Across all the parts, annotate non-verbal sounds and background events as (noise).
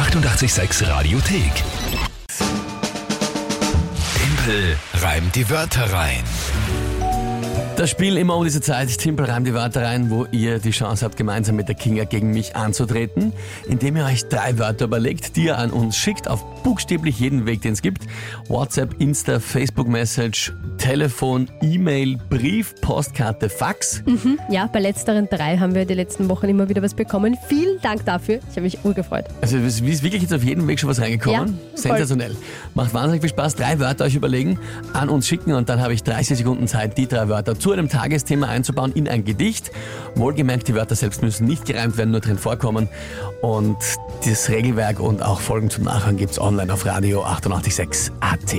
886 Radiothek. Tempel reimt die Wörter rein. Das Spiel immer um diese Zeit, Timpel reimt die Wörter rein, wo ihr die Chance habt, gemeinsam mit der Kinga gegen mich anzutreten, indem ihr euch drei Wörter überlegt, die ihr an uns schickt, auf buchstäblich jeden Weg, den es gibt. WhatsApp, Insta, Facebook-Message, Telefon, E-Mail, Brief, Postkarte, Fax. Ja, bei letzteren drei haben wir die letzten Wochen immer wieder was bekommen. Vielen Dank dafür. Ich habe mich urgefreut. Also es ist wirklich jetzt auf jeden Weg schon was reingekommen. Ja. Sensationell. Macht wahnsinnig viel Spaß. Drei Wörter euch überlegen, an uns schicken und dann habe ich 30 Sekunden Zeit, die drei Wörter zu einem Tagesthema einzubauen in ein Gedicht. Wohlgemerkt, die Wörter selbst müssen nicht gereimt werden, nur drin vorkommen. Und das Regelwerk und auch Folgen zum Nachhören gibt es online auf Radio 886 AT.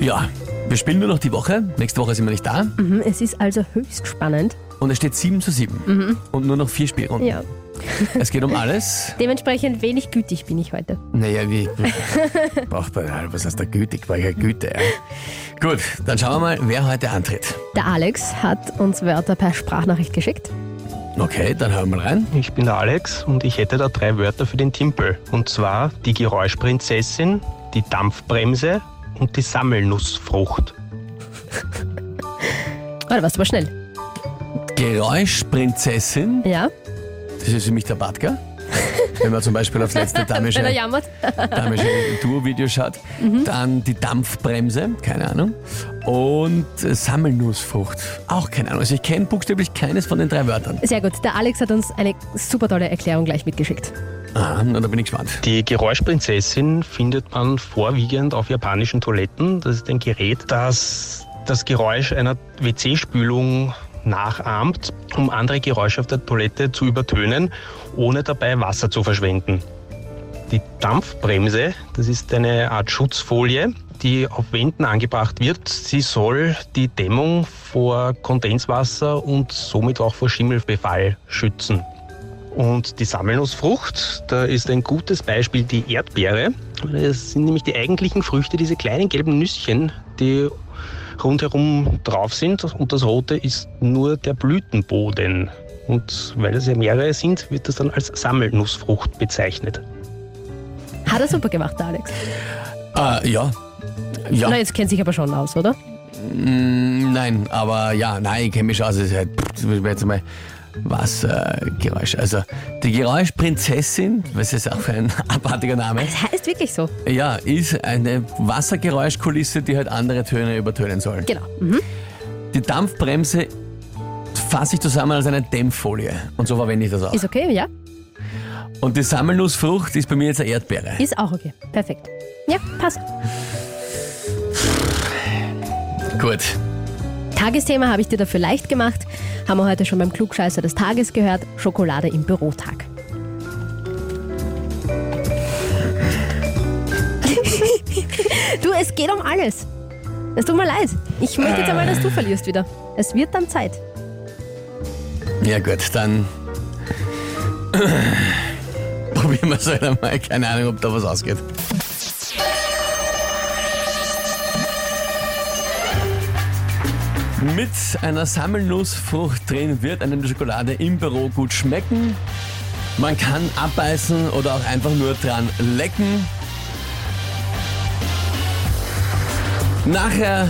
Ja, wir spielen nur noch die Woche. Nächste Woche sind wir nicht da. Mhm, es ist also höchst spannend. Und es steht 7 zu 7. Und nur noch vier Spielrunden. Ja. (laughs) Es geht um alles. Dementsprechend wenig gütig bin ich heute. Naja, wie. Braucht (laughs) man, was heißt da gütig? Brauche ich ja Güte. Ja. Gut, dann schauen wir mal, wer heute antritt. Der Alex hat uns Wörter per Sprachnachricht geschickt. Okay, dann hören wir mal rein. Ich bin der Alex und ich hätte da drei Wörter für den Timpel. Und zwar die Geräuschprinzessin, die Dampfbremse und die Sammelnussfrucht. Oh, da warst du aber schnell. Geräuschprinzessin, Ja, das ist für mich der Badger. Wenn man zum Beispiel aufs letzte (laughs) damische, damische Duo-Video schaut. Dann die Dampfbremse, keine Ahnung. Und Sammelnussfrucht, auch keine Ahnung. Also ich kenne buchstäblich keines von den drei Wörtern. Sehr gut. Der Alex hat uns eine super tolle Erklärung gleich mitgeschickt. Ah, na, da bin ich gespannt. Die Geräuschprinzessin findet man vorwiegend auf japanischen Toiletten. Das ist ein Gerät, das das Geräusch einer WC-Spülung nachahmt, um andere Geräusche auf der Toilette zu übertönen, ohne dabei Wasser zu verschwenden. Die Dampfbremse, das ist eine Art Schutzfolie, die auf Wänden angebracht wird. Sie soll die Dämmung vor Kondenswasser und somit auch vor Schimmelbefall schützen. Und die Sammelnussfrucht, da ist ein gutes Beispiel die Erdbeere. Das sind nämlich die eigentlichen Früchte, diese kleinen gelben Nüsschen, die rundherum drauf sind. Und das rote ist nur der Blütenboden. Und weil es ja mehrere sind, wird das dann als Sammelnussfrucht bezeichnet. Hat er super gemacht, Alex. Ah, ja. Ja. Na, jetzt kennt sich aber schon aus, oder? Mm, Nein, aber ja, nein, ich kenne mich aus. Ist halt, das wäre jetzt mal Wassergeräusch. Also die Geräuschprinzessin, was ist auch für ein (laughs) abartiger Name, Das heißt wirklich so. ja, ist eine Wassergeräuschkulisse, die halt andere Töne übertönen soll. Genau. Mhm. Die Dampfbremse fasse ich zusammen als eine Dämpffolie. Und so verwende ich das auch. Ist okay, ja? Und die Sammelnussfrucht ist bei mir jetzt eine Erdbeere. Ist auch okay. Perfekt. Ja, passt. Gut. Tagesthema habe ich dir dafür leicht gemacht. Haben wir heute schon beim Klugscheißer des Tages gehört. Schokolade im Bürotag. (laughs) du, es geht um alles. Es tut mir leid. Ich möchte jetzt einmal, dass du verlierst wieder. Es wird dann Zeit. Ja gut, dann (clears throat) probieren wir es halt einmal. Keine Ahnung, ob da was ausgeht. Mit einer Sammelnussfrucht drin wird einem die Schokolade im Büro gut schmecken. Man kann abbeißen oder auch einfach nur dran lecken. Nachher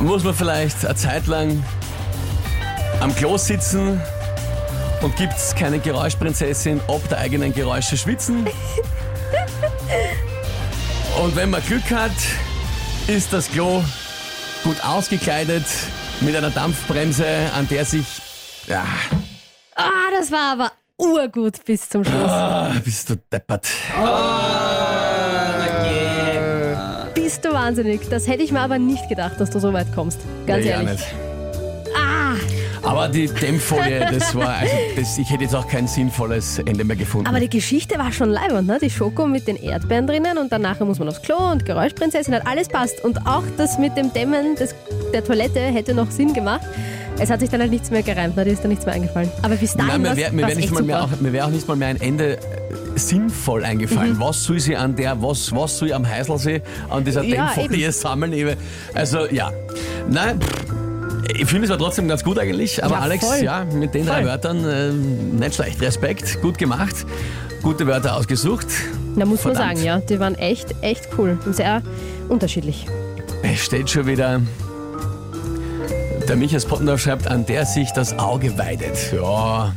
muss man vielleicht eine Zeit lang am Klo sitzen und gibt's keine Geräuschprinzessin ob der eigenen Geräusche schwitzen. Und wenn man Glück hat, ist das Klo gut ausgekleidet mit einer Dampfbremse, an der sich ja, Ah, das war aber urgut bis zum Schluss. ah, bist du deppert. Bist du wahnsinnig. Das hätte ich mir aber nicht gedacht, dass du so weit kommst. Ganz Nee, ehrlich. Ah, Aber die Dämpffolie, das (laughs) war, also das, ich hätte jetzt auch kein sinnvolles Ende mehr gefunden. aber die Geschichte war schon leibend, ne? Die Schoko mit den Erdbeeren drinnen und dann nachher muss man aufs Klo und Geräuschprinzessin hat alles passt. Und auch das mit dem Dämmen des, der Toilette hätte noch Sinn gemacht. Es hat sich dann halt nichts mehr gereimt, ne? Dir ist da nichts mehr eingefallen. Aber bis dahin Nein, mir wäre wär nicht mal mehr, auch, mir wär auch nicht mal mehr ein Ende äh, sinnvoll eingefallen. Mhm. Was soll sie an der, was, was soll ich am Heißelsee an dieser Ja, Dämpffolie sammeln? Eben. Also ja, nein, pff, Ich finde, es war trotzdem ganz gut eigentlich. Aber Ja, Alex, voll. ja, mit den drei Voll. Wörtern äh, nicht schlecht. Respekt, gut gemacht. Gute Wörter ausgesucht. Na, muss man Verdammt. sagen, ja. Die waren echt, echt cool und sehr unterschiedlich. Es steht schon wieder. Der Michael Pottendorf schreibt, an der sich das Auge weidet. Ja.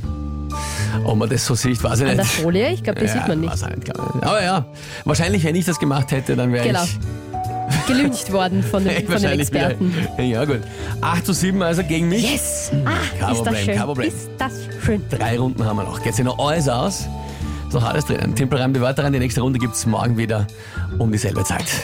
Ob man das so sieht, weiß ich An der nicht. Folie, ich glaube, ja, sieht man nicht. weiß ich nicht glaub ich. Aber ja, wahrscheinlich, wenn ich das gemacht hätte, dann wäre Genau. ich. (laughs) Gelüncht worden von den, von den wahrscheinlich Experten. Ja, gut. 8 zu 7 also gegen mich. Yes! Ah, Kein ist Problem, das schön. kein Problem. Ist das schön. Drei Runden haben wir noch. Geht sich noch alles aus. Ist noch alles drinnen. Tempelreim die Wörter rein. Die nächste Runde gibt es morgen wieder um dieselbe Zeit.